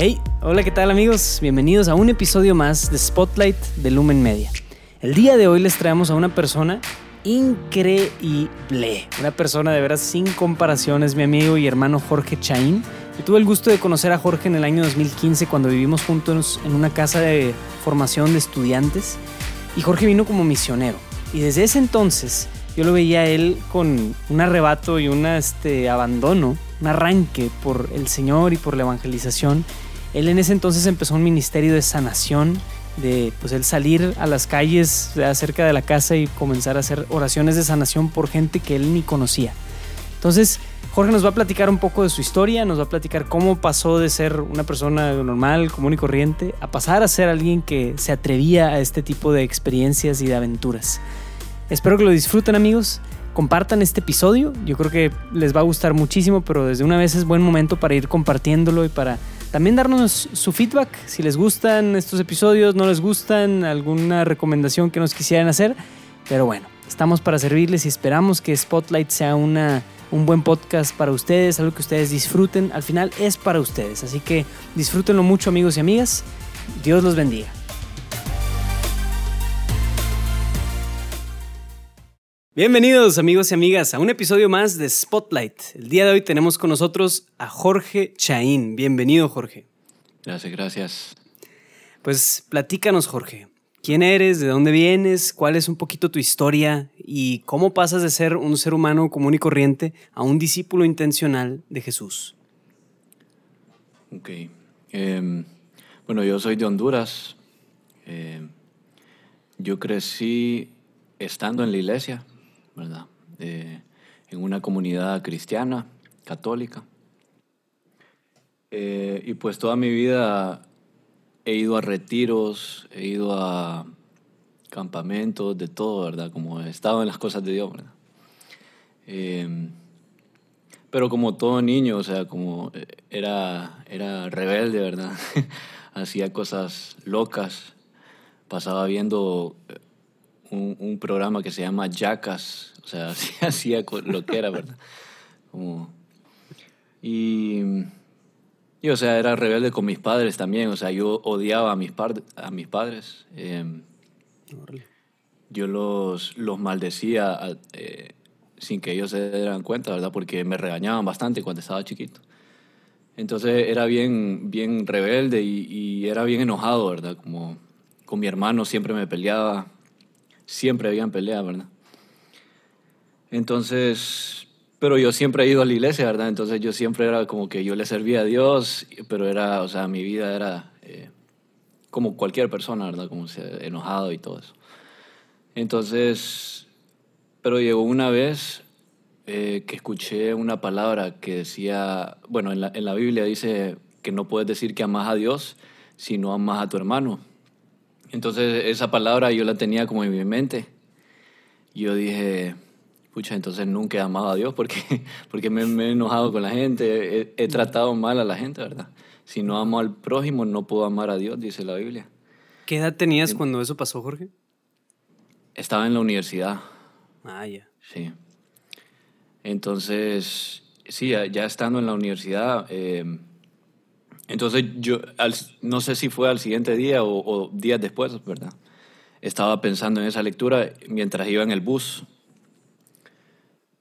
Hey, hola, ¿qué tal amigos? Bienvenidos a un episodio más de Spotlight de Lumen Media. El día de hoy les traemos a una persona increíble, una persona de veras sin comparaciones, mi amigo y hermano Jorge Chaín. Yo tuve el gusto de conocer a Jorge en el año 2015 cuando vivimos juntos en una casa de formación de estudiantes y Jorge vino como misionero. Y desde ese entonces yo lo veía a él con un arrebato y un este, abandono, un arranque por el Señor y por la evangelización. Él en ese entonces empezó un ministerio de sanación, de pues él salir a las calles cerca de la casa y comenzar a hacer oraciones de sanación por gente que él ni conocía. Entonces, Jorge nos va a platicar un poco de su historia, nos va a platicar cómo pasó de ser una persona normal, común y corriente, a pasar a ser alguien que se atrevía a este tipo de experiencias y de aventuras. Espero que lo disfruten amigos, compartan este episodio, yo creo que les va a gustar muchísimo, pero desde una vez es buen momento para ir compartiéndolo y para también darnos su feedback, si les gustan estos episodios, no les gustan, alguna recomendación que nos quisieran hacer, pero bueno, estamos para servirles y esperamos que Spotlight sea una un buen podcast para ustedes, algo que ustedes disfruten. Al final es para ustedes, así que disfrútenlo mucho amigos y amigas. Dios los bendiga. Bienvenidos amigos y amigas a un episodio más de Spotlight. El día de hoy tenemos con nosotros a Jorge Chaín. Bienvenido Jorge. Gracias, gracias. Pues platícanos Jorge, quién eres, de dónde vienes, cuál es un poquito tu historia y cómo pasas de ser un ser humano común y corriente a un discípulo intencional de Jesús. Ok. Em, bueno, yo soy de Honduras. Em, yo crecí estando en la iglesia, ¿verdad? Eh, en una comunidad cristiana, católica. Eh, y pues toda mi vida he ido a retiros, he ido a campamentos, de todo, ¿verdad? Como he estado en las cosas de Dios, ¿verdad? Em, pero como todo niño, o sea, como eh, era, era rebelde, ¿verdad? Hacía cosas locas. Pasaba viendo un, un, programa que se llama Jackas, o sea, hacía lo que era, ¿verdad? Como, y y, o sea, era rebelde con mis padres también. O sea, yo odiaba a mis, a mis padres. Em, yo los, los maldecía eh, sin que ellos se dieran cuenta, ¿verdad? Porque me regañaban bastante cuando estaba chiquito. Entonces era bien, bien rebelde y, y era bien enojado, ¿verdad? Como con mi hermano siempre me peleaba. Siempre habían peleas, ¿verdad? Entonces, pero yo siempre he ido a la iglesia, ¿verdad? Entonces yo siempre era como que yo le servía a Dios, pero era, o sea, mi vida era eh, como cualquier persona, ¿verdad? Como enojado y todo eso. Entonces, pero llegó una vez eh, que escuché una palabra que decía, bueno, en la, en la Biblia dice que no puedes decir que amas a Dios si no amas a tu hermano. Entonces esa palabra yo la tenía como en mi mente. Yo dije, entonces nunca he amado a Dios porque, porque me, he enojado con la gente, he, tratado mal a la gente, ¿verdad? Si no amo al prójimo, no puedo amar a Dios, dice la Biblia. ¿Qué edad tenías cuando eso pasó, Jorge? Estaba en la universidad. Ah, ya. Sí. Entonces, sí, ya estando en la universidad, eh, entonces yo, no sé si fue al siguiente día o, o días después, ¿verdad? Estaba pensando en esa lectura mientras iba en el bus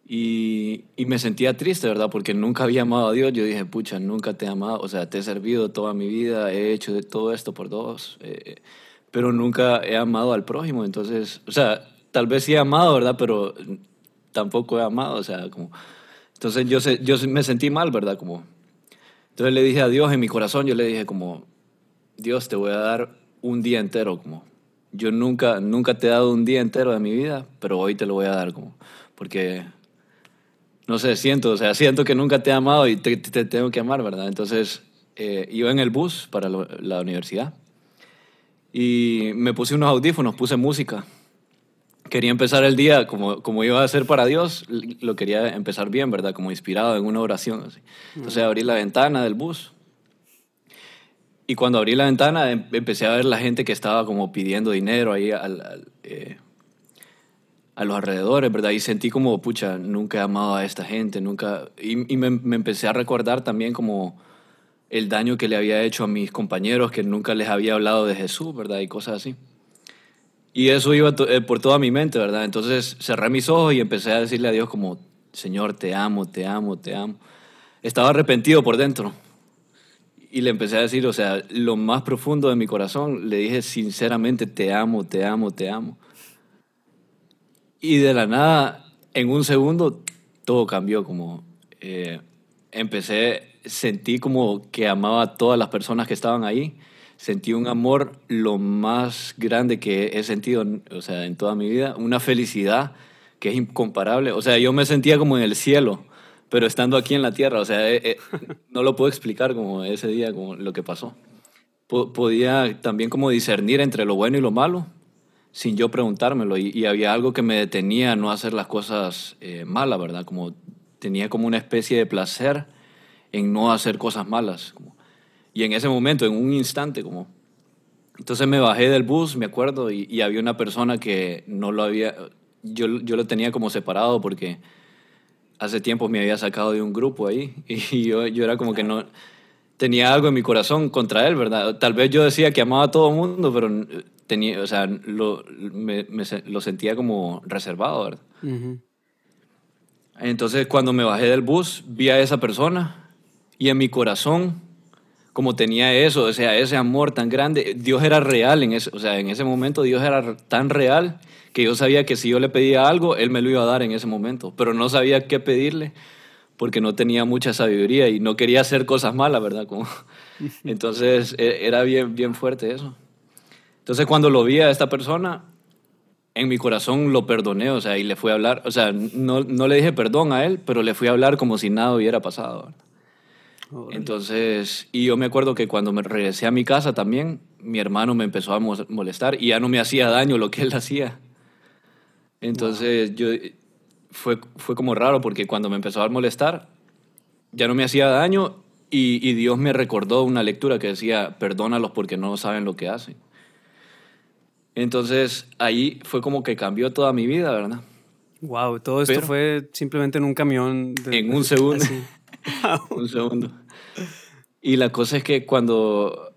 y, y, me sentía triste, ¿verdad? Porque nunca había amado a Dios. Yo dije, pucha, nunca te he amado. O sea, te he servido toda mi vida, he hecho de todo esto por dos, eh, pero nunca he amado al prójimo. Entonces, o sea, tal vez sí he amado, ¿verdad? Pero tampoco he amado, o sea, como... Entonces yo, yo me sentí mal, ¿verdad? Como... Entonces le dije a Dios en mi corazón, yo le dije como, Dios, te voy a dar un día entero, como... Yo nunca, nunca te he dado un día entero de mi vida, pero hoy te lo voy a dar, como... Porque no sé, siento, o sea, siento que nunca te he amado y te, tengo que amar, ¿verdad? Entonces, eh, iba en el bus para la universidad y me puse unos audífonos, puse música. Quería empezar el día como, como iba a ser para Dios, lo quería empezar bien, ¿verdad? Como inspirado en una oración. Así. Entonces abrí la ventana del bus y cuando abrí la ventana em, empecé a ver la gente que estaba como pidiendo dinero ahí al, eh, a los alrededores, ¿verdad? Y sentí como, pucha, nunca he amado a esta gente, nunca... Y, me, me, empecé a recordar también como el daño que le había hecho a mis compañeros, que nunca les había hablado de Jesús, ¿verdad? Y cosas así. Y eso iba eh, por toda mi mente, ¿verdad? Entonces cerré mis ojos y empecé a decirle a Dios como, Señor, te amo, te amo, te amo. Estaba arrepentido por dentro. Y le empecé a decir, o sea, lo más profundo de mi corazón, le dije sinceramente, te amo, te amo, te amo. Y de la nada, en un segundo, todo cambió, como eh, empecé, sentí como que amaba a todas las personas que estaban ahí, sentí un amor lo más grande que he sentido, o sea, en toda mi vida, una felicidad que es incomparable, o sea, yo me sentía como en el cielo, pero estando aquí en la tierra, o sea, eh, eh, no lo puedo explicar como ese día, como lo que pasó. podía también como discernir entre lo bueno y lo malo, sin yo preguntármelo, y, había algo que me detenía a no hacer las cosas eh, malas, ¿verdad? Como tenía como una especie de placer en no hacer cosas malas. Y en ese momento, en un instante, como... Entonces me bajé del bus, me acuerdo, y, había una persona que no lo había... Yo, yo lo tenía como separado porque hace tiempo me había sacado de un grupo ahí y yo, yo era como que no... Tenía algo en mi corazón contra él, ¿verdad? Tal vez yo decía que amaba a todo el mundo, pero tenía, o sea, lo, me, lo sentía como reservado, ¿verdad? Entonces cuando me bajé del bus, vi a esa persona y en mi corazón, como tenía eso, o sea, ese amor tan grande, Dios era real en ese, o sea, en ese momento Dios era tan real que yo sabía que si yo le pedía algo, Él me lo iba a dar en ese momento, pero no sabía qué pedirle porque no tenía mucha sabiduría y no quería hacer cosas malas, ¿verdad? Como, entonces e, era bien, bien fuerte eso. Entonces cuando lo vi a esta persona, en mi corazón lo perdoné, o sea, y le fui a hablar, o sea, no, no le dije perdón a él, pero le fui a hablar como si nada hubiera pasado. Entonces, y yo me acuerdo que cuando me regresé a mi casa también, mi hermano me empezó a molestar y ya no me hacía daño lo que él hacía. Entonces, yo, fue, fue como raro porque cuando me empezó a molestar, ya no me hacía daño y, y Dios me recordó una lectura que decía, perdónalos porque no saben lo que hacen. Entonces ahí fue como que cambió toda mi vida, ¿verdad? Wow, todo esto fue simplemente en un camión. en un segundo. un segundo. Y la cosa es que cuando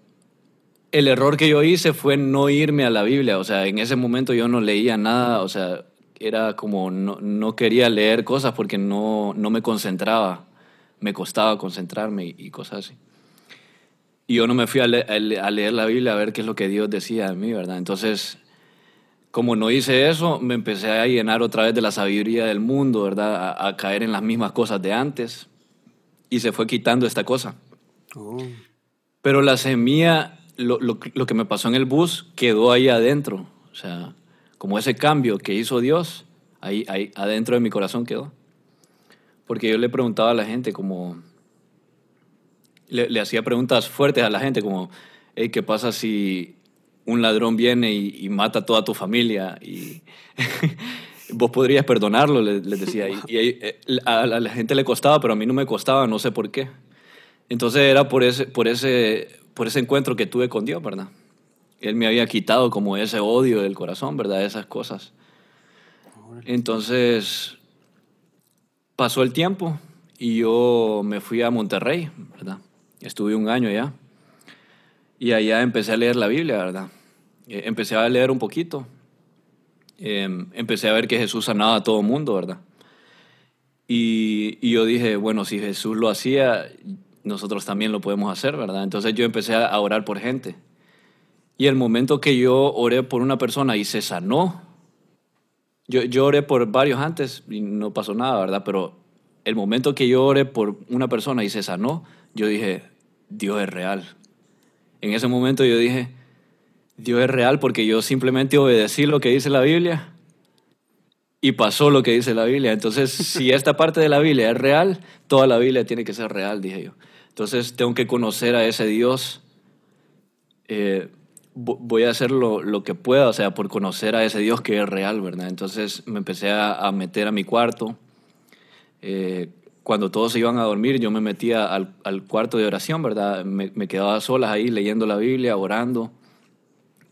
el error que yo hice fue no irme a la Biblia, o sea, en ese momento yo no leía nada, o sea, era como no, no quería leer cosas porque no, no me concentraba, me costaba concentrarme y cosas así. Y yo no me fui a, leer la Biblia a ver qué es lo que Dios decía de mí, ¿verdad? Entonces, como no hice eso, me empecé a llenar otra vez de la sabiduría del mundo, ¿verdad? A, caer en las mismas cosas de antes. Y se fue quitando esta cosa. Oh. Pero la semilla, lo, lo, lo, que me pasó en el bus, quedó ahí adentro. O sea, como ese cambio que hizo Dios, ahí, ahí adentro de mi corazón quedó. Porque yo le preguntaba a la gente como, le, hacía preguntas fuertes a la gente como, ¿qué pasa si un ladrón viene y, mata a toda tu familia? Y vos podrías perdonarlo, les, decía. Y, eh, a, la gente le costaba, pero a mí no me costaba, no sé por qué. Entonces era por ese, por ese, por ese encuentro que tuve con Dios, ¿verdad? Él me había quitado como ese odio del corazón, ¿verdad? Esas cosas. Entonces pasó el tiempo y yo me fui a Monterrey, ¿verdad? Estuve un año allá. Y allá empecé a leer la Biblia, ¿verdad? Eh, empecé a leer un poquito. Em, empecé a ver que Jesús sanaba a todo mundo, ¿verdad? Y, y, yo dije, bueno, si Jesús lo hacía, nosotros también lo podemos hacer, ¿verdad? Entonces yo empecé a orar por gente. Y el momento que yo oré por una persona y se sanó, yo, yo oré por varios antes y no pasó nada, ¿verdad? Pero el momento que yo oré por una persona y se sanó, yo dije, Dios es real. En ese momento yo dije, Dios es real porque yo simplemente obedecí lo que dice la Biblia y pasó lo que dice la Biblia. Entonces, si esta parte de la Biblia es real, toda la Biblia tiene que ser real, dije yo. Entonces, tengo que conocer a ese Dios. Eh, voy a hacer lo, que pueda, o sea, por conocer a ese Dios que es real, ¿verdad? Entonces, me empecé a, meter a mi cuarto. Eh, cuando todos se iban a dormir, yo me metía al, cuarto de oración, ¿verdad? Me, quedaba solas ahí leyendo la Biblia, orando.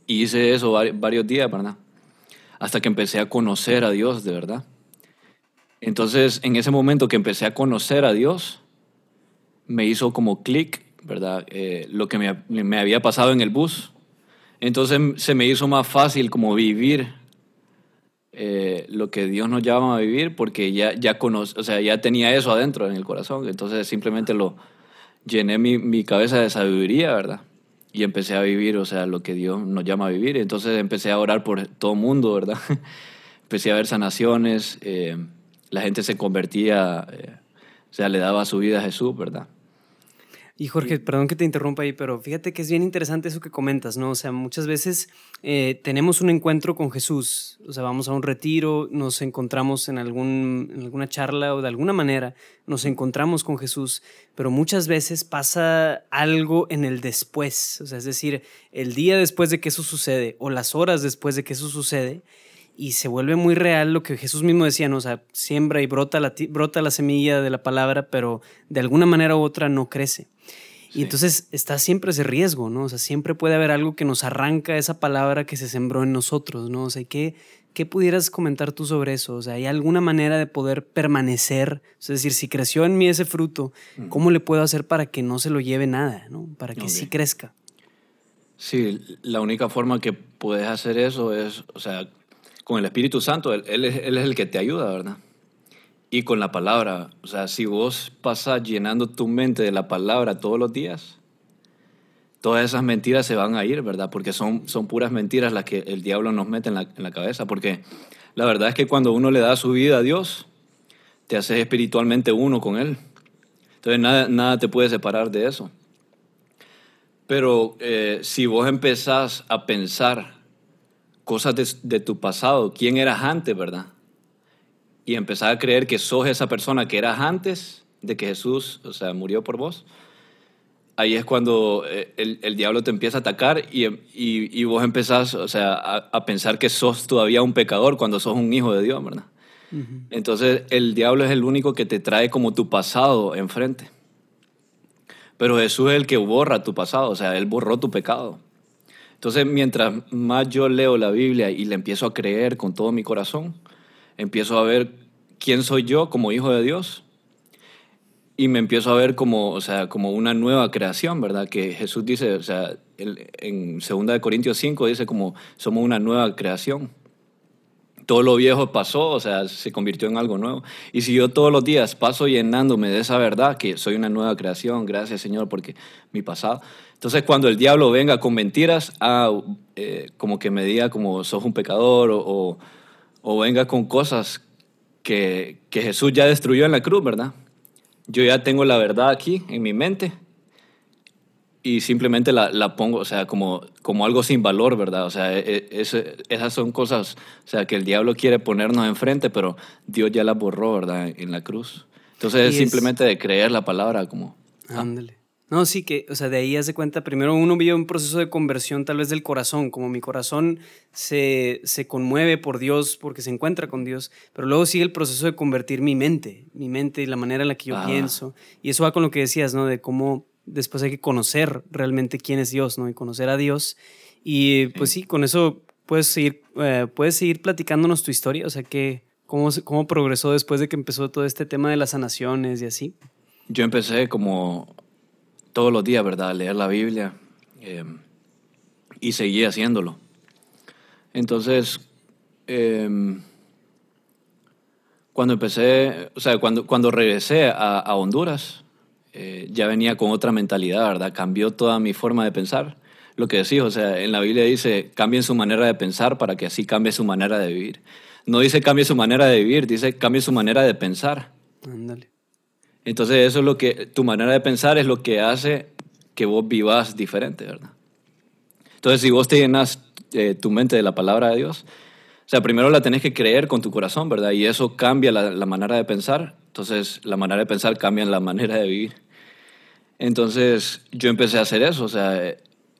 Y hice eso varios días, ¿verdad? Hasta que empecé a conocer a Dios, de verdad. Entonces, en ese momento que empecé a conocer a Dios, me hizo como clic ¿verdad? Eh, lo que me, me, había pasado en el bus. Entonces se me hizo más fácil como vivir eh, lo que Dios nos llama a vivir porque ya, ya, conoce, o sea, ya tenía eso adentro en el corazón. Entonces simplemente lo llené mi, mi cabeza de sabiduría, ¿verdad? Y empecé a vivir, o sea, lo que Dios nos llama a vivir. Entonces empecé a orar por todo el mundo, ¿verdad? empecé a ver sanaciones, eh, la gente se convertía, o sea, le daba su vida a Jesús, ¿verdad? Y Jorge, perdón que te interrumpa ahí, pero fíjate que es bien interesante eso que comentas, ¿no? O sea, muchas veces eh, tenemos un encuentro con Jesús, o sea, vamos a un retiro, nos encontramos en, algún, en alguna charla o de alguna manera nos encontramos con Jesús, pero muchas veces pasa algo en el después, o sea, es decir, el día después de que eso sucede o las horas después de que eso sucede, y se vuelve muy real lo que Jesús mismo decía, ¿no? O sea, siembra y brota la, brota la semilla de la palabra, pero de alguna manera u otra no crece. Y entonces está siempre ese riesgo, ¿no? O sea, siempre puede haber algo que nos arranca esa palabra que se sembró en nosotros, ¿no? O sea, ¿qué, qué pudieras comentar tú sobre eso? O sea, ¿hay alguna manera de poder permanecer? Es decir, si creció en mí ese fruto, ¿cómo le puedo hacer para que no se lo lleve nada, ¿no? Para que sí crezca. Sí, la única forma que puedes hacer eso es, o sea, con el Espíritu Santo, él, él, es, él es el que te ayuda, ¿verdad? Y con la palabra, o sea, si vos pasas llenando tu mente de la palabra todos los días, todas esas mentiras se van a ir, ¿verdad? Porque son, son puras mentiras las que el diablo nos mete en la, en la cabeza. Porque la verdad es que cuando uno le da su vida a Dios, te haces espiritualmente uno con Él. Entonces nada, nada te puede separar de eso. Pero eh, si vos empezás a pensar cosas de, de tu pasado, quién eras antes, ¿verdad? Y empezar a creer que sos esa persona que eras antes de que Jesús, o sea, murió por vos, ahí es cuando eh, el, el diablo te empieza a atacar y, y, y vos empezás, o sea, a, a, pensar que sos todavía un pecador cuando sos un hijo de Dios, ¿verdad? Uh -huh. Entonces el diablo es el único que te trae como tu pasado enfrente. Pero Jesús es el que borra tu pasado, o sea, Él borró tu pecado. Entonces, mientras más yo leo la Biblia y le empiezo a creer con todo mi corazón, empiezo a ver quién soy yo como hijo de Dios y me empiezo a ver como, o sea, como una nueva creación, ¿verdad? Que Jesús dice, o sea, en 2 Corintios 5 dice como somos una nueva creación. Todo lo viejo pasó, o sea, se convirtió en algo nuevo. Y si yo todos los días paso llenándome de esa verdad, que soy una nueva creación, gracias Señor, porque mi pasado. Entonces cuando el diablo venga con mentiras, ah, eh, como que me diga como sos un pecador o, o o venga con cosas que, que, Jesús ya destruyó en la cruz, ¿verdad? Yo ya tengo la verdad aquí en mi mente y simplemente la, la pongo, o sea, como, como algo sin valor, ¿verdad? O sea, e, e, es, esas son cosas, o sea, que el diablo quiere ponernos enfrente, pero Dios ya las borró, ¿verdad? En la cruz. Entonces es simplemente de creer la palabra como... Ándale. No, sí que, o sea, de ahí hace cuenta, primero uno vive un proceso de conversión tal vez del corazón, como mi corazón se, se conmueve por Dios porque se encuentra con Dios, pero luego sigue el proceso de convertir mi mente, mi mente y la manera en la que yo ah. pienso. Y eso va con lo que decías, ¿no? De cómo después hay que conocer realmente quién es Dios, ¿no? Y conocer a Dios. Y pues sí, con eso puedes seguir, eh, puedes seguir platicándonos tu historia, o sea, que, cómo, cómo progresó después de que empezó todo este tema de las sanaciones y así. Yo empecé como todos los días, ¿verdad? Leer la Biblia eh, y seguí haciéndolo. Entonces, eh, cuando empecé, o sea, cuando, cuando regresé a, Honduras, eh, ya venía con otra mentalidad, ¿verdad? Cambió toda mi forma de pensar. Lo que decís, o sea, en la Biblia dice, cambien su manera de pensar para que así cambie su manera de vivir. No dice cambie su manera de vivir, dice cambie su manera de pensar. Ándale. Entonces eso es lo que, tu manera de pensar es lo que hace que vos vivas diferente, ¿verdad? Entonces si vos te llenas eh, tu mente de la palabra de Dios, o sea, primero la tenés que creer con tu corazón, ¿verdad? Y eso cambia la, la manera de pensar, entonces la manera de pensar cambia la manera de vivir. Entonces yo empecé a hacer eso, o sea,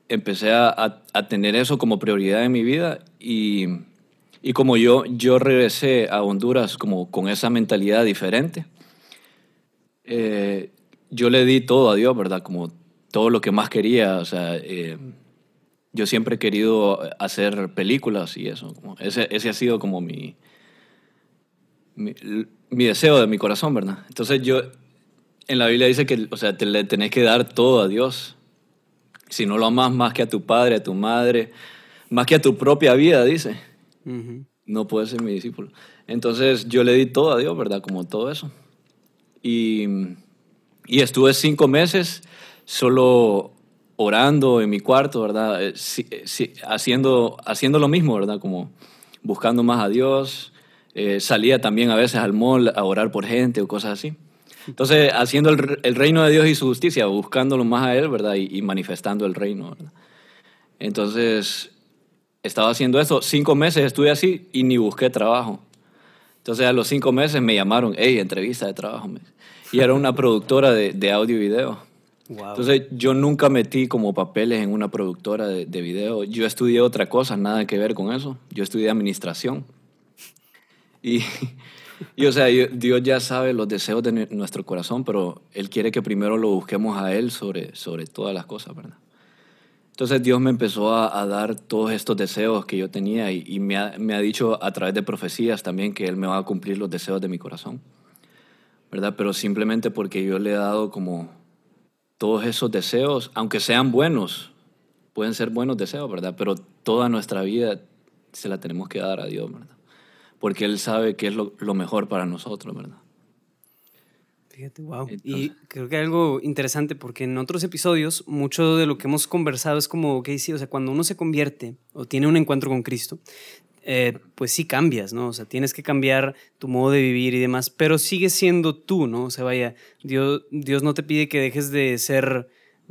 empecé a, a, a tener eso como prioridad en mi vida y, y como yo, yo regresé a Honduras como con esa mentalidad diferente, eh, yo le di todo a Dios, ¿verdad? Como todo lo que más quería, o sea, eh, yo siempre he querido hacer películas y eso, como ese, ese ha sido como mi, mi, mi, deseo de mi corazón, ¿verdad? Entonces yo en la Biblia dice que, o sea, te le tenés que dar todo a Dios. Si no lo amas más que a tu padre, a tu madre, más que a tu propia vida, dice, no puedes ser mi discípulo. Entonces yo le di todo a Dios, ¿verdad? Como todo eso. Y, y estuve cinco meses solo orando en mi cuarto, ¿verdad? Eh, eh, haciendo, haciendo lo mismo, ¿verdad? Como buscando más a Dios. Eh, salía también a veces al mall a orar por gente o cosas así. Entonces, haciendo el, el, reino de Dios y su justicia, buscándolo más a Él, ¿verdad? Y, y, manifestando el reino, ¿verdad? Entonces, estaba haciendo eso. Cinco meses estuve así y ni busqué trabajo. Entonces, a los cinco meses me llamaron, hey, entrevista de trabajo. Y era una productora de, de audio y video. Entonces, yo nunca metí como papeles en una productora de, de video. Yo estudié otra cosa, nada que ver con eso. Yo estudié administración. Y y o sea, Dios ya sabe los deseos de nuestro corazón, pero Él quiere que primero lo busquemos a Él sobre, sobre todas las cosas, ¿verdad? Entonces Dios me empezó a, dar todos estos deseos que yo tenía y, me, ha, me, ha, dicho a través de profecías también que Él me va a cumplir los deseos de mi corazón, ¿verdad? Pero simplemente porque yo le he dado como todos esos deseos, aunque sean buenos, pueden ser buenos deseos, ¿verdad? Pero toda nuestra vida se la tenemos que dar a Dios, ¿verdad? porque Él sabe qué es lo, mejor para nosotros, ¿verdad? Fíjate, wow. y creo que algo interesante porque en otros episodios mucho de lo que hemos conversado es como, que sí, o sea, cuando uno se convierte o tiene un encuentro con Cristo, eh, pues sí cambias, ¿no? O sea, tienes que cambiar tu modo de vivir y demás, pero sigues siendo tú, ¿no? O sea, vaya, Dios, Dios no te pide que dejes de ser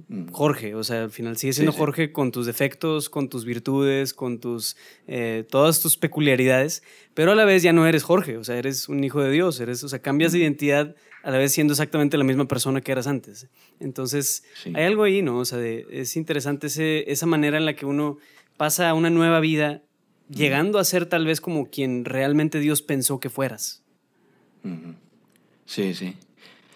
Mm. Jorge, o sea, al final sigue siendo Jorge con tus defectos, con tus virtudes, con tus eh, todas tus peculiaridades, pero a la vez ya no eres Jorge, o sea, eres un hijo de Dios, eres, o sea, cambias de identidad a la vez siendo exactamente la misma persona que eras antes. Entonces, hay algo ahí, ¿no? O sea, es interesante esa manera en la que uno pasa a una nueva vida mm. llegando a ser tal vez como quien realmente Dios pensó que fueras. Sí, sí.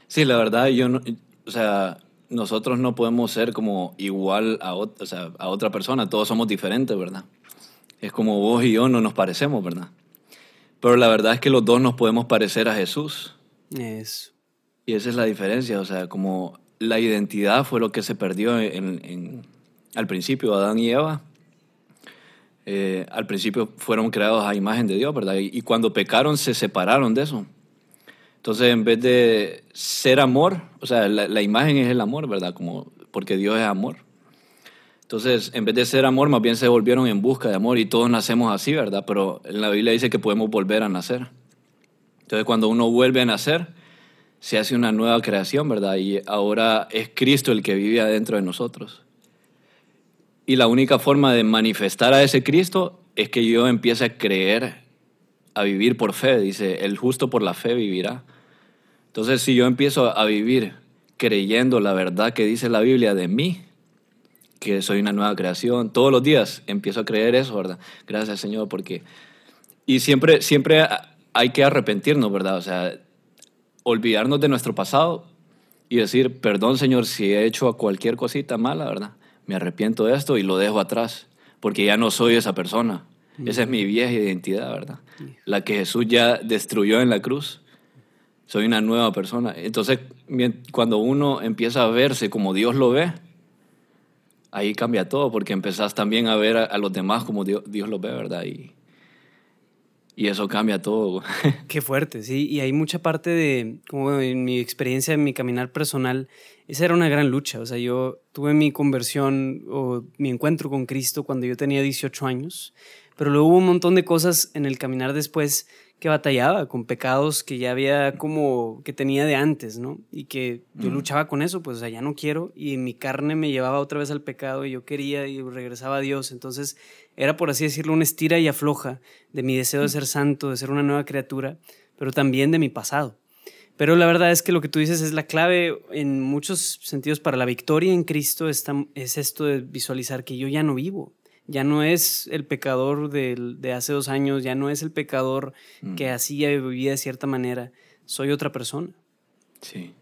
Sí, la verdad, yo no, o sea, nosotros no podemos ser como igual a, a otra persona, todos somos diferentes, ¿verdad? Es como vos y yo no nos parecemos, ¿verdad? Pero la verdad es que los dos nos podemos parecer a Jesús. Eso. Y esa es la diferencia, o sea, como la identidad fue lo que se perdió en, al principio, Adán y Eva. Eh, al principio fueron creados a imagen de Dios, ¿verdad? y cuando pecaron se separaron de eso. Entonces, en vez de ser amor, o sea, la, imagen es el amor, ¿verdad? Como, porque Dios es amor. Entonces, en vez de ser amor, más bien se volvieron en busca de amor y todos nacemos así, ¿verdad? Pero en la Biblia dice que podemos volver a nacer. Entonces, cuando uno vuelve a nacer, se hace una nueva creación, ¿verdad? Y ahora es Cristo el que vive adentro de nosotros. Y la única forma de manifestar a ese Cristo es que yo empiece a creer, a vivir por fe. Dice, el justo por la fe vivirá. Entonces, si yo empiezo a vivir creyendo la verdad que dice la Biblia de mí, que soy una nueva creación, todos los días empiezo a creer eso, ¿verdad? Gracias, Señor, porque... Y siempre, siempre hay que arrepentirnos, ¿verdad? O sea, olvidarnos de nuestro pasado y decir, perdón, Señor, si he hecho cualquier cosita mala, ¿verdad? Me arrepiento de esto y lo dejo atrás, porque ya no soy esa persona. Esa es mi vieja identidad, ¿verdad? La que Jesús ya destruyó en la cruz soy una nueva persona. Entonces, cuando uno empieza a verse como Dios lo ve, ahí cambia todo, porque empezás también a ver a, los demás como Dios, Dios los ve, ¿verdad? Y, y eso cambia todo. Qué fuerte, sí. Y hay mucha parte de, como en mi experiencia, en mi caminar personal, esa era una gran lucha. O sea, yo tuve mi conversión o mi encuentro con Cristo cuando yo tenía 18 años, pero luego hubo un montón de cosas en el caminar después que batallaba con pecados que ya había como que tenía de antes, ¿no? Y que yo luchaba con eso, pues o sea, ya no quiero. Y mi carne me llevaba otra vez al pecado y yo quería y regresaba a Dios, entonces era por así decirlo una estira y afloja de mi deseo de ser santo, de ser una nueva criatura, pero también de mi pasado. Pero la verdad es que lo que tú dices es la clave en muchos sentidos para la victoria en Cristo es esto de visualizar que yo ya no vivo, ya no es el pecador de, hace dos años, ya no es el pecador mm. que hacía y vivía de cierta manera, soy otra persona. Sí.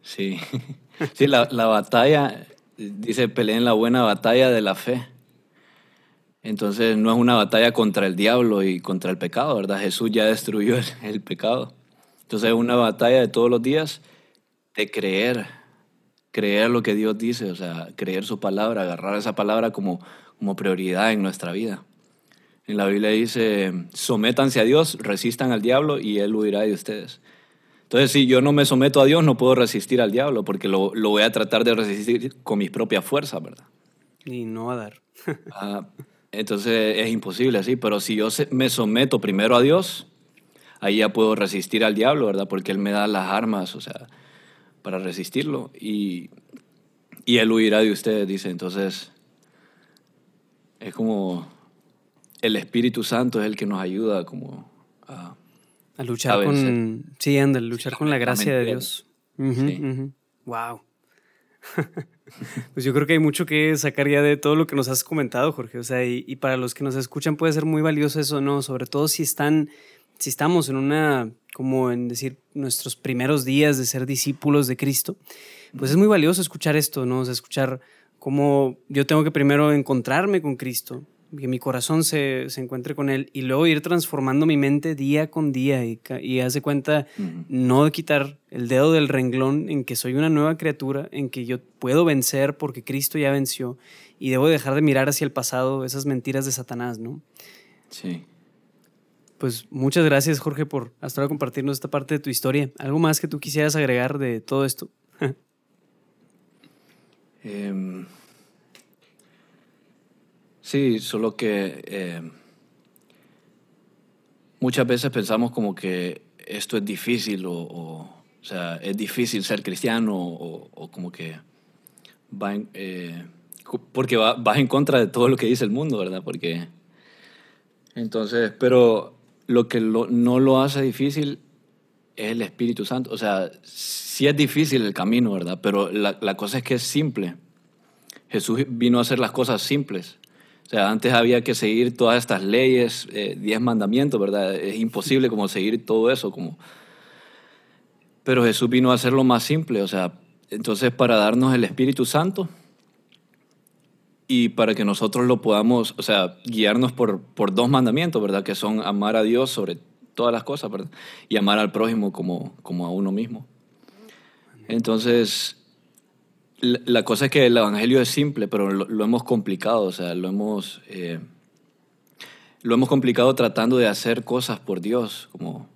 Sí. sí, la, batalla, dice, peleen la buena batalla de la fe. Entonces no es una batalla contra el diablo y contra el pecado, ¿verdad? Jesús ya destruyó el, pecado. Entonces es una batalla de todos los días de creer, creer lo que Dios dice, o sea, creer su palabra, agarrar esa palabra como, como prioridad en nuestra vida. En la Biblia dice, sométanse a Dios, resistan al diablo y él huirá de ustedes. Entonces, si yo no me someto a Dios, no puedo resistir al diablo, porque lo, lo voy a tratar de resistir con mis propias fuerzas, ¿verdad? Y no va a dar. Ah, entonces es imposible así, pero si yo me someto primero a Dios, ahí ya puedo resistir al diablo, ¿verdad? Porque Él me da las armas, o sea, para resistirlo y, y Él huirá de ustedes, dice. Entonces, es como el Espíritu Santo es el que nos ayuda como a... A luchar con... Sí, anda, luchar con la gracia de Dios. Wow. Pues yo creo que hay mucho que sacar ya de todo lo que nos has comentado, Jorge. O sea, y, para los que nos escuchan puede ser muy valioso eso, ¿no? Sobre todo si están, si estamos en una, como en decir, nuestros primeros días de ser discípulos de Cristo, pues es muy valioso escuchar esto, ¿no? O sea, escuchar cómo yo tengo que primero encontrarme con Cristo, que mi corazón se, se, encuentre con Él y luego ir transformando mi mente día con día y, y hace cuenta no de quitar el dedo del renglón en que soy una nueva criatura, en que yo puedo vencer porque Cristo ya venció y debo dejar de mirar hacia el pasado esas mentiras de Satanás, ¿no? Sí. Pues muchas gracias Jorge por hasta ahora compartirnos esta parte de tu historia. ¿Algo más que tú quisieras agregar de todo esto? eh... Sí, solo que eh, muchas veces pensamos como que esto es difícil o, o, sea, es difícil ser cristiano o, como que va en, eh, porque va, vas en contra de todo lo que dice el mundo, ¿verdad? Porque entonces, pero lo que no lo hace difícil es el Espíritu Santo. O sea, sí es difícil el camino, ¿verdad? Pero la, la cosa es que es simple. Jesús vino a hacer las cosas simples. O sea, antes había que seguir todas estas leyes, eh, diez mandamientos, ¿verdad? Es imposible como seguir todo eso, como... Pero Jesús vino a hacerlo más simple, o sea, entonces para darnos el Espíritu Santo y para que nosotros lo podamos, o sea, guiarnos por, por dos mandamientos, ¿verdad? Que son amar a Dios sobre todas las cosas, ¿verdad? Y amar al prójimo como, como a uno mismo. Entonces, la, cosa es que el Evangelio es simple, pero lo, hemos complicado, o sea, lo hemos, eh, lo hemos complicado tratando de hacer cosas por Dios, como,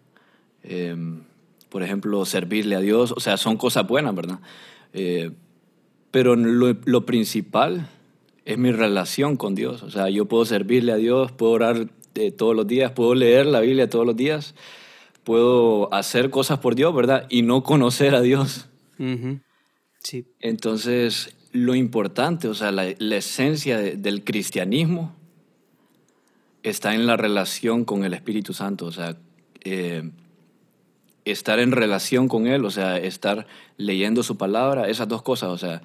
em, por ejemplo, servirle a Dios, o sea, son cosas buenas, ¿verdad? Eh, pero lo, principal es mi relación con Dios, o sea, yo puedo servirle a Dios, puedo orar eh, todos los días, puedo leer la Biblia todos los días, puedo hacer cosas por Dios, ¿verdad? Y no conocer a Dios. Entonces, lo importante, o sea, la, esencia del cristianismo está en la relación con el Espíritu Santo, o sea, eh, estar en relación con Él, o sea, estar leyendo su palabra, esas dos cosas, o sea,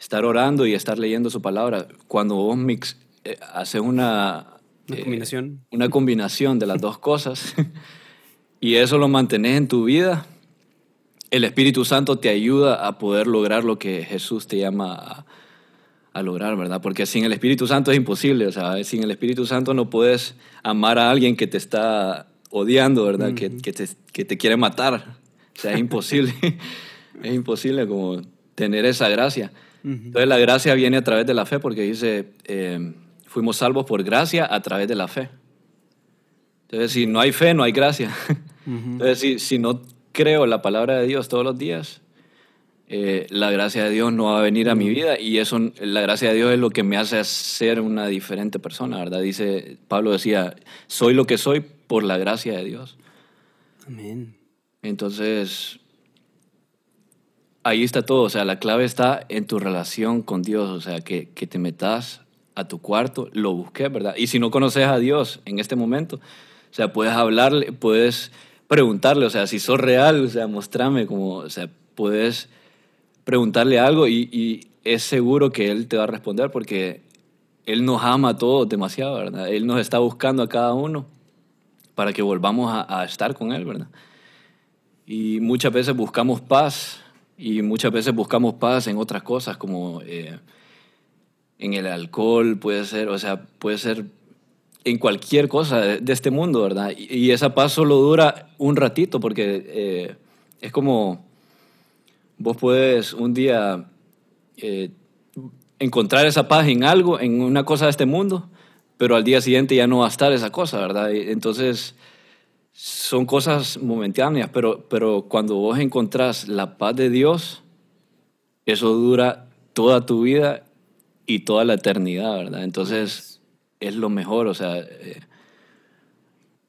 estar orando y estar leyendo su palabra. Cuando vos mix, eh, haces una, una eh, combinación. Una combinación de las dos cosas y eso lo mantenés en tu vida, el Espíritu Santo te ayuda a poder lograr lo que Jesús te llama a, lograr, ¿verdad? Porque sin el Espíritu Santo es imposible, o sea, sin el Espíritu Santo no puedes amar a alguien que te está odiando, ¿verdad? que, que, te, que, te, quiere matar. O sea, es imposible. es imposible como tener esa gracia. Entonces la gracia viene a través de la fe porque dice, eh, fuimos salvos por gracia a través de la fe. Entonces, si no hay fe, no hay gracia. Entonces, si, si no creo la palabra de Dios todos los días, eh, la gracia de Dios no va a venir a mi vida y eso, la gracia de Dios es lo que me hace ser una diferente persona, ¿verdad? Dice, Pablo decía, soy lo que soy por la gracia de Dios. Amén. Entonces, ahí está todo, o sea, la clave está en tu relación con Dios, o sea, que, que te metas a tu cuarto, lo busques, ¿verdad? Y si no conoces a Dios en este momento, o sea, puedes hablarle, puedes preguntarle, o sea, si sos real, o sea, mostrame como, o sea, puedes preguntarle algo y, es seguro que él te va a responder porque él nos ama a todos demasiado, ¿verdad? Él nos está buscando a cada uno para que volvamos a, estar con él, ¿verdad? Y muchas veces buscamos paz y muchas veces buscamos paz en otras cosas como eh, en el alcohol, puede ser, o sea, puede ser en cualquier cosa de, este mundo, ¿verdad? Y, esa paz solo dura un ratito porque eh, es como vos puedes un día eh, encontrar esa paz en algo, en una cosa de este mundo, pero al día siguiente ya no va a estar esa cosa, ¿verdad? entonces son cosas momentáneas, pero, pero cuando vos encontrás la paz de Dios, eso dura toda tu vida y toda la eternidad, ¿verdad? Entonces es lo mejor, o sea, eh,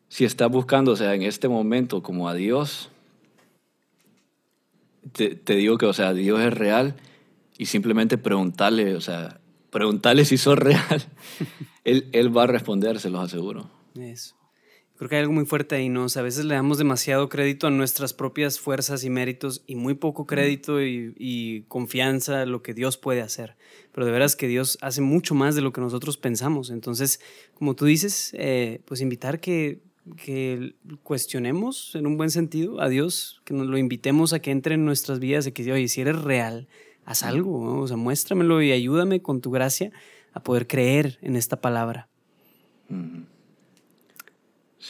si estás buscando, o sea, en este momento como a Dios, te, te, digo que, o sea, Dios es real y simplemente preguntarle, o sea, preguntarle si sos real, él, él va a responder, se los aseguro. Eso. Creo que hay algo muy fuerte ahí, ¿no? O sea, a veces le damos demasiado crédito a nuestras propias fuerzas y méritos y muy poco crédito y, y, confianza a lo que Dios puede hacer. Pero de veras que Dios hace mucho más de lo que nosotros pensamos. Entonces, como tú dices, eh, pues invitar que, que cuestionemos en un buen sentido a Dios, que nos lo invitemos a que entre en nuestras vidas y que, oye, si eres real, haz algo, ¿no? o sea, muéstramelo y ayúdame con tu gracia a poder creer en esta palabra.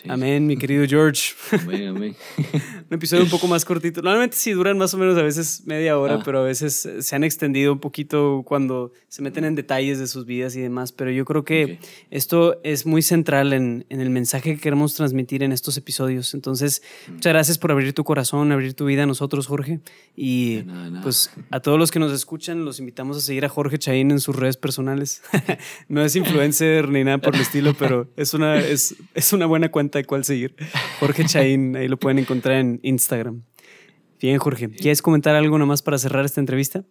Amén, mi querido George. Amén, amén. un episodio un poco más cortito. Normalmente sí duran más o menos a veces media hora, ah. pero a veces se han extendido un poquito cuando se meten en detalles de sus vidas y demás. Pero yo creo que esto es muy central en, en, el mensaje que queremos transmitir en estos episodios. Entonces, mm. muchas gracias por abrir tu corazón, abrir tu vida a nosotros, Jorge. Y pues a todos los que nos escuchan, los invitamos a seguir a Jorge Chaín en sus redes personales. no es influencer ni nada por el estilo, pero es una, es, es una buena cuenta de cuál seguir. Jorge Chaín, ahí lo pueden encontrar en Instagram. Bien, Jorge. ¿Quieres comentar algo nomás para cerrar esta entrevista?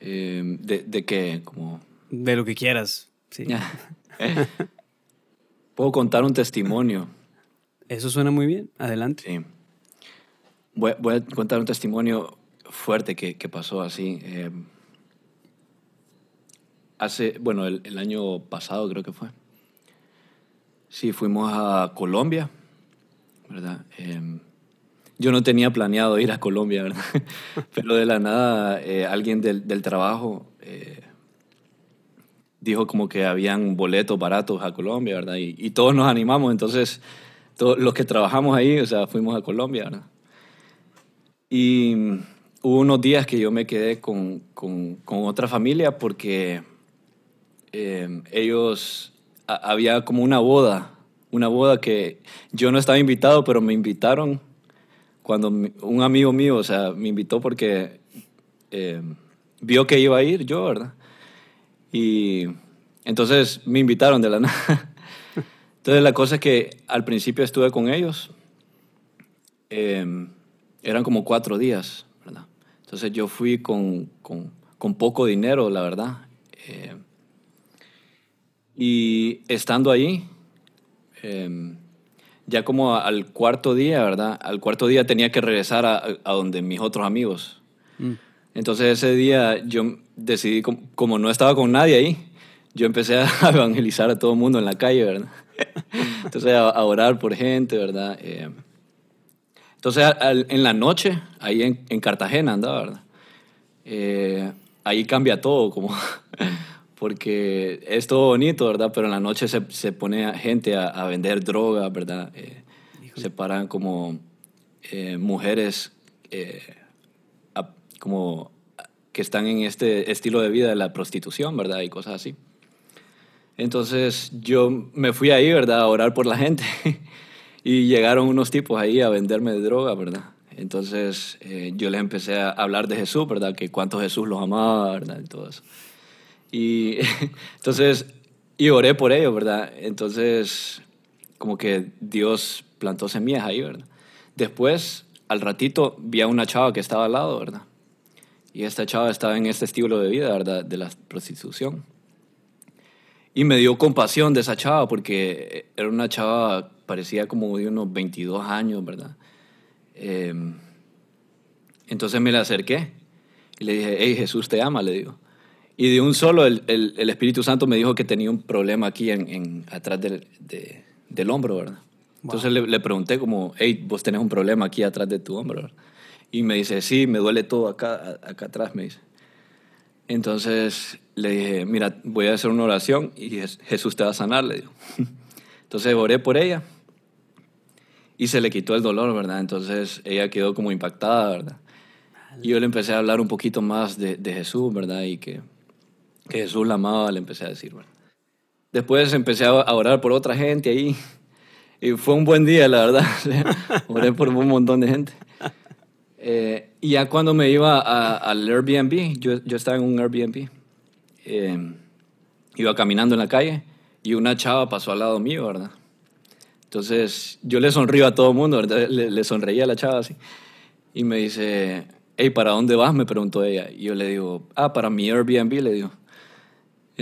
Em, de, ¿De qué? Como... De lo que quieras. Sí. Puedo contar un testimonio. Eso suena muy bien. Adelante. Sí. Voy, voy a contar un testimonio fuerte que, que pasó así. Em, hace, bueno, el, el, año pasado creo que fue. Sí, fuimos a Colombia, ¿verdad? Em, yo no tenía planeado ir a Colombia, ¿verdad? Pero de la nada eh, alguien del, del trabajo eh, dijo como que habían boletos baratos a Colombia, ¿verdad? Y, y todos nos animamos, entonces todos los que trabajamos ahí, o sea, fuimos a Colombia, ¿verdad? Y hubo unos días que yo me quedé con, con, con otra familia porque eh, ellos había como una boda, una boda que yo no estaba invitado, pero me invitaron cuando un amigo mío, o sea, me invitó porque eh, vio que iba a ir yo, ¿verdad? Y entonces me invitaron de la nada. Entonces la cosa es que al principio estuve con ellos, eh, eran como cuatro días, ¿verdad? Entonces yo fui con, con, con poco dinero, la verdad. Eh, y estando ahí, em, ya como al cuarto día, ¿verdad? Al cuarto día tenía que regresar a, a donde mis otros amigos. Mm. Entonces ese día yo decidí, como, no estaba con nadie ahí, yo empecé a evangelizar a todo el mundo en la calle, ¿verdad? Entonces a, orar por gente, ¿verdad? Em, entonces en la noche, ahí en, en Cartagena andaba, ¿verdad? Eh, ahí cambia todo, como porque es todo bonito, ¿verdad? Pero en la noche se, se pone gente a, a, vender droga, ¿verdad? Eh, se paran como eh, mujeres eh, como que están en este estilo de vida de la prostitución, ¿verdad? Y cosas así. Entonces yo me fui ahí, ¿verdad? A orar por la gente. y llegaron unos tipos ahí a venderme droga, ¿verdad? Entonces yo les empecé a hablar de Jesús, ¿verdad? Que cuánto Jesús los amaba, ¿verdad? Y todo eso. Y entonces, y oré por ello, ¿verdad? Entonces, como que Dios plantó semillas ahí, ¿verdad? Después, al ratito, vi a una chava que estaba al lado, ¿verdad? Y esta chava estaba en este estilo de vida, ¿verdad? De la prostitución. Y me dio compasión de esa chava porque era una chava, parecía como de unos 22 años, ¿verdad? Em, entonces me la acerqué y le dije, hey, Jesús te ama, le digo. Y de un solo el, el, Espíritu Santo me dijo que tenía un problema aquí en, en atrás del, del hombro, ¿verdad? Entonces le, le, pregunté como, hey, vos tenés un problema aquí atrás de tu hombro, ¿verdad? Y me dice, sí, me duele todo acá, acá atrás, me dice. Entonces le dije, mira, voy a hacer una oración y Jesús te va a sanar, le digo. Entonces oré por ella y se le quitó el dolor, ¿verdad? Entonces ella quedó como impactada, ¿verdad? Y yo le empecé a hablar un poquito más de, de Jesús, ¿verdad? Y que, que, Jesús la amaba, le empecé a decir, ¿verdad? Después empecé a orar por otra gente ahí. Y fue un buen día, la verdad. Oré por un montón de gente. Eh, y ya cuando me iba al Airbnb, yo, yo, estaba en un Airbnb, eh, iba caminando en la calle y una chava pasó al lado mío, ¿verdad? Entonces yo le sonrío a todo el mundo, ¿verdad? Le, le, sonreía a la chava así. Y me dice, hey, ¿para dónde vas? Me preguntó ella. Y yo le digo, ah, para mi Airbnb, le digo.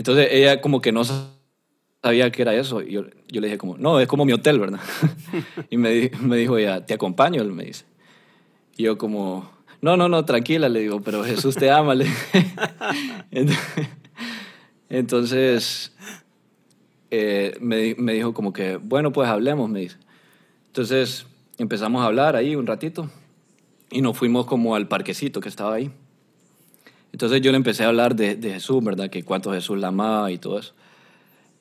Entonces ella como que no sabía qué era eso. Y yo, yo le dije como, no, es como mi hotel, ¿verdad? y me, me dijo ella, ¿te acompaño? Él me dice. Y yo como, no, no, no, tranquila, le digo, pero Jesús te ama. Le Entonces, eh, me, me, dijo como que, bueno, pues hablemos, me dice. Entonces empezamos a hablar ahí un ratito y nos fuimos como al parquecito que estaba ahí. Entonces yo le empecé a hablar de, de Jesús, ¿verdad? Que cuánto Jesús la amaba y todo eso.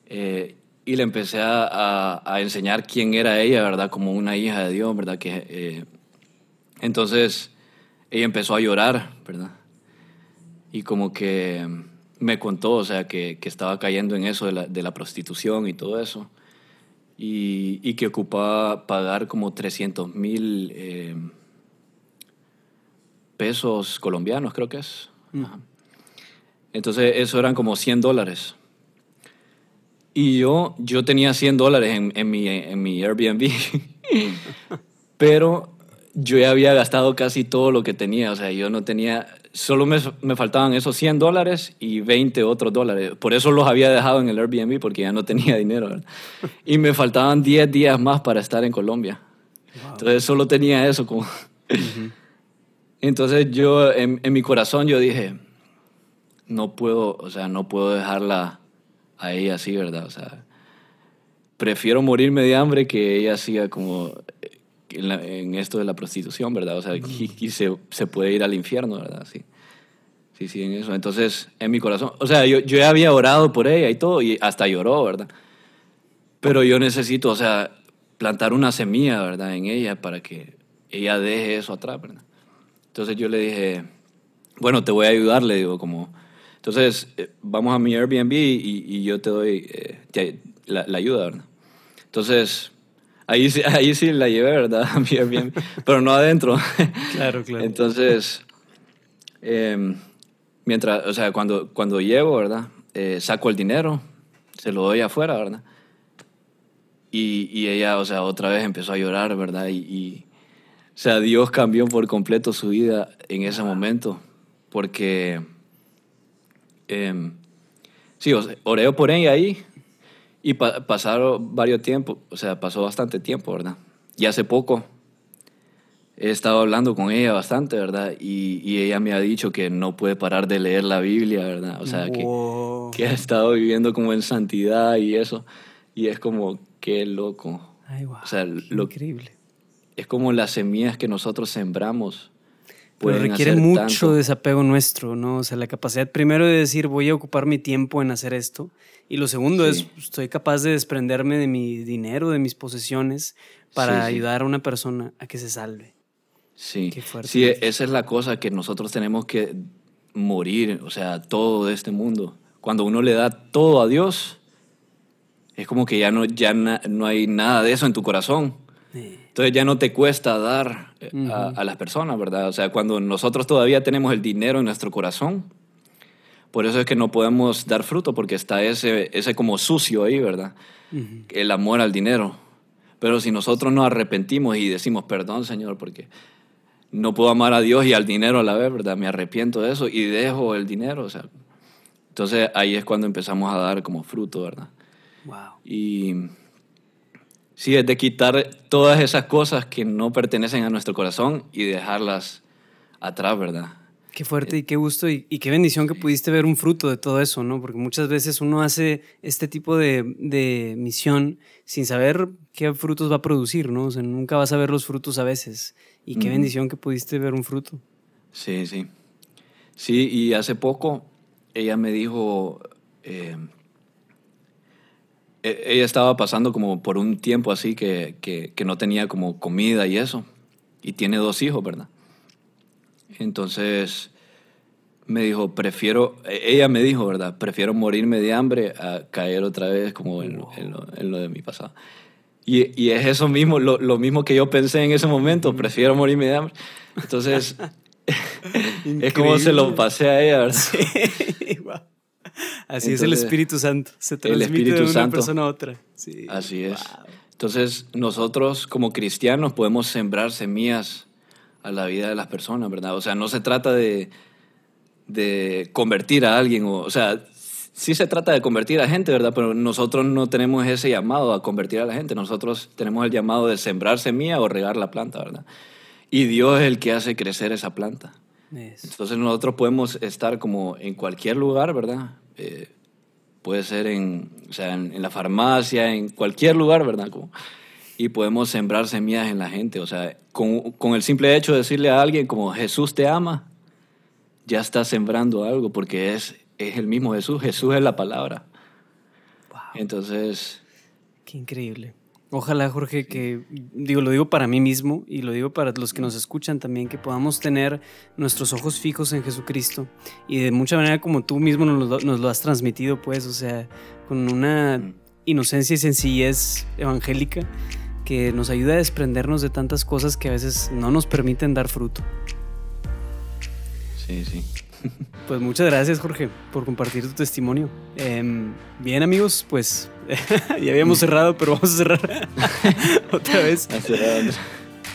Eh, y le empecé a, a, enseñar quién era ella, ¿verdad? Como una hija de Dios, ¿verdad? Que, eh, entonces ella empezó a llorar, ¿verdad? Y como que me contó, o sea, que, que estaba cayendo en eso de la, de la prostitución y todo eso. Y, y, que ocupaba pagar como 300 mil eh, pesos colombianos, creo que es. Entonces, eso eran como 100 dólares. Y yo, yo tenía 100 dólares en, en, mi, en mi Airbnb, pero yo ya había gastado casi todo lo que tenía, o sea, yo no tenía, solo me, me, faltaban esos 100 dólares y 20 otros dólares. Por eso los había dejado en el Airbnb, porque ya no tenía dinero. ¿verdad? Y me faltaban 10 días más para estar en Colombia. Wow. Entonces solo tenía eso como... Uh -huh. Entonces yo, en, en, mi corazón, yo dije, no puedo, o sea, no puedo dejarla a ella así, ¿verdad? O sea, prefiero morirme de hambre que ella siga como en, la, en, esto de la prostitución, ¿verdad? O sea, y, y se, se, puede ir al infierno, ¿verdad? Sí. Sí, sí, en eso. Entonces, en mi corazón, o sea, yo, yo ya había orado por ella y todo, y hasta lloró, ¿verdad? Pero yo necesito, o sea, plantar una semilla, ¿verdad? En ella para que ella deje eso atrás, ¿verdad? Entonces yo le dije, bueno, te voy a ayudar, le digo, como, entonces eh, vamos a mi Airbnb y, y yo te doy eh, te, la, la, ayuda, ¿verdad? Entonces, Ahí, ahí sí la llevé, ¿verdad? Bien, bien. Pero no adentro. Claro, claro. Entonces, eh, mientras, o sea, cuando, cuando llego, ¿verdad? Eh, saco el dinero, se lo doy afuera, ¿verdad? Y, y, ella, o sea, otra vez empezó a llorar, ¿verdad? Y, y, o sea, Dios cambió por completo su vida en ese momento, porque, eh, sí, oré por ella ahí, y pa pasaron varios tiempos, o sea, pasó bastante tiempo, ¿verdad? Y hace poco he estado hablando con ella bastante, ¿verdad? Y, y, ella me ha dicho que no puede parar de leer la Biblia, ¿verdad? O sea, wow. que, que, ha estado viviendo como en santidad y eso. Y es como, qué loco. Ay, wow. O sea, lo, increíble. Es como las semillas que nosotros sembramos. Pero requiere mucho tanto. desapego nuestro, ¿no? O sea, la capacidad primero de decir, voy a ocupar mi tiempo en hacer esto. Y lo segundo sí. es, estoy capaz de desprenderme de mi dinero, de mis posesiones, para sí, ayudar a una persona a que se salve. Sí, sí, esa es la cosa que nosotros tenemos que morir, o sea, todo de este mundo. Cuando uno le da todo a Dios, es como que ya no, ya na, no hay nada de eso en tu corazón. Sí. Entonces ya no te cuesta dar uh -huh. a, a, las personas, ¿verdad? O sea, cuando nosotros todavía tenemos el dinero en nuestro corazón, por eso es que no podemos dar fruto, porque está ese, ese como sucio ahí, ¿verdad? Uh -huh. El amor al dinero. Pero si nosotros nos arrepentimos y decimos, perdón, Señor, porque no puedo amar a Dios y al dinero a la vez, ¿verdad? Me arrepiento de eso y dejo el dinero, o sea. Entonces ahí es cuando empezamos a dar como fruto, ¿verdad? Wow. Y Sí, es de quitar todas esas cosas que no pertenecen a nuestro corazón y dejarlas atrás, ¿verdad? Qué fuerte y qué gusto y, y, qué bendición que pudiste ver un fruto de todo eso, ¿no? Porque muchas veces uno hace este tipo de, de misión sin saber qué frutos va a producir, ¿no? O sea, nunca vas a ver los frutos a veces. Y qué mm. bendición que pudiste ver un fruto. Sí, sí. Sí, y hace poco ella me dijo, eh, ella estaba pasando como por un tiempo así que, que, que no tenía como comida y eso, y tiene dos hijos, ¿verdad? Entonces me dijo, prefiero, e- ella me dijo, ¿verdad? Prefiero morirme de hambre a caer otra vez como en, en lo, en lo de mi pasado. Y, y es eso mismo, lo, lo mismo que yo pensé en ese momento, prefiero morirme de hambre. Entonces, es como se lo pasé a ella, ¿verdad? Wow. Así es el Espíritu Santo. Se transmite de una Santo. persona a otra. Sí. Así es. Wow. Entonces, nosotros como cristianos podemos sembrar semillas a la vida de las personas, ¿verdad? O sea, no se trata de, de convertir a alguien, o, o sea, sí se trata de convertir a gente, ¿verdad? Pero nosotros no tenemos ese llamado a convertir a la gente, nosotros tenemos el llamado de sembrar semilla o regar la planta, ¿verdad? Y Dios es el que hace crecer esa planta. Eso. Entonces nosotros podemos estar como en cualquier lugar, ¿verdad? Eh, puede ser en, o sea, en, en la farmacia, en cualquier lugar, ¿verdad? Como- y podemos sembrar semillas en la gente. O sea, con, con el simple hecho de decirle a alguien como Jesús te ama, ya está sembrando algo porque es, es el mismo Jesús. Jesús es la palabra. Wow. Entonces, Qué increíble. Ojalá, Jorge, que digo, lo digo para mí mismo y lo digo para los que nos escuchan también, que podamos tener nuestros ojos fijos en Jesucristo y de mucha manera como tú mismo nos lo, nos lo has transmitido, pues, o sea, con una inocencia y sencillez evangélica que nos ayuda a desprendernos de tantas cosas que a veces no nos permiten dar fruto. sí, sí. Pues muchas gracias, Jorge, por compartir tu testimonio. Em, bien, amigos, pues ya habíamos cerrado, pero vamos a cerrar otra vez.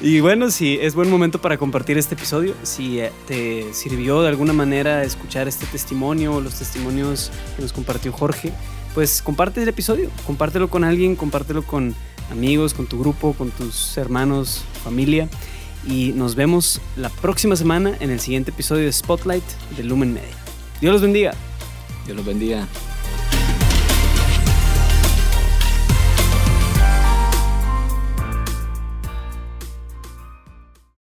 Y bueno, si es buen momento para compartir este episodio. Si eh, te sirvió de alguna manera escuchar este testimonio o los testimonios que nos compartió Jorge, pues comparte el episodio, compártelo con alguien, compártelo con amigos, con tu grupo, con tus hermanos, familia. Y nos vemos la próxima semana en el siguiente episodio de Spotlight de Lumen Media. Dios los bendiga. Dios los bendiga.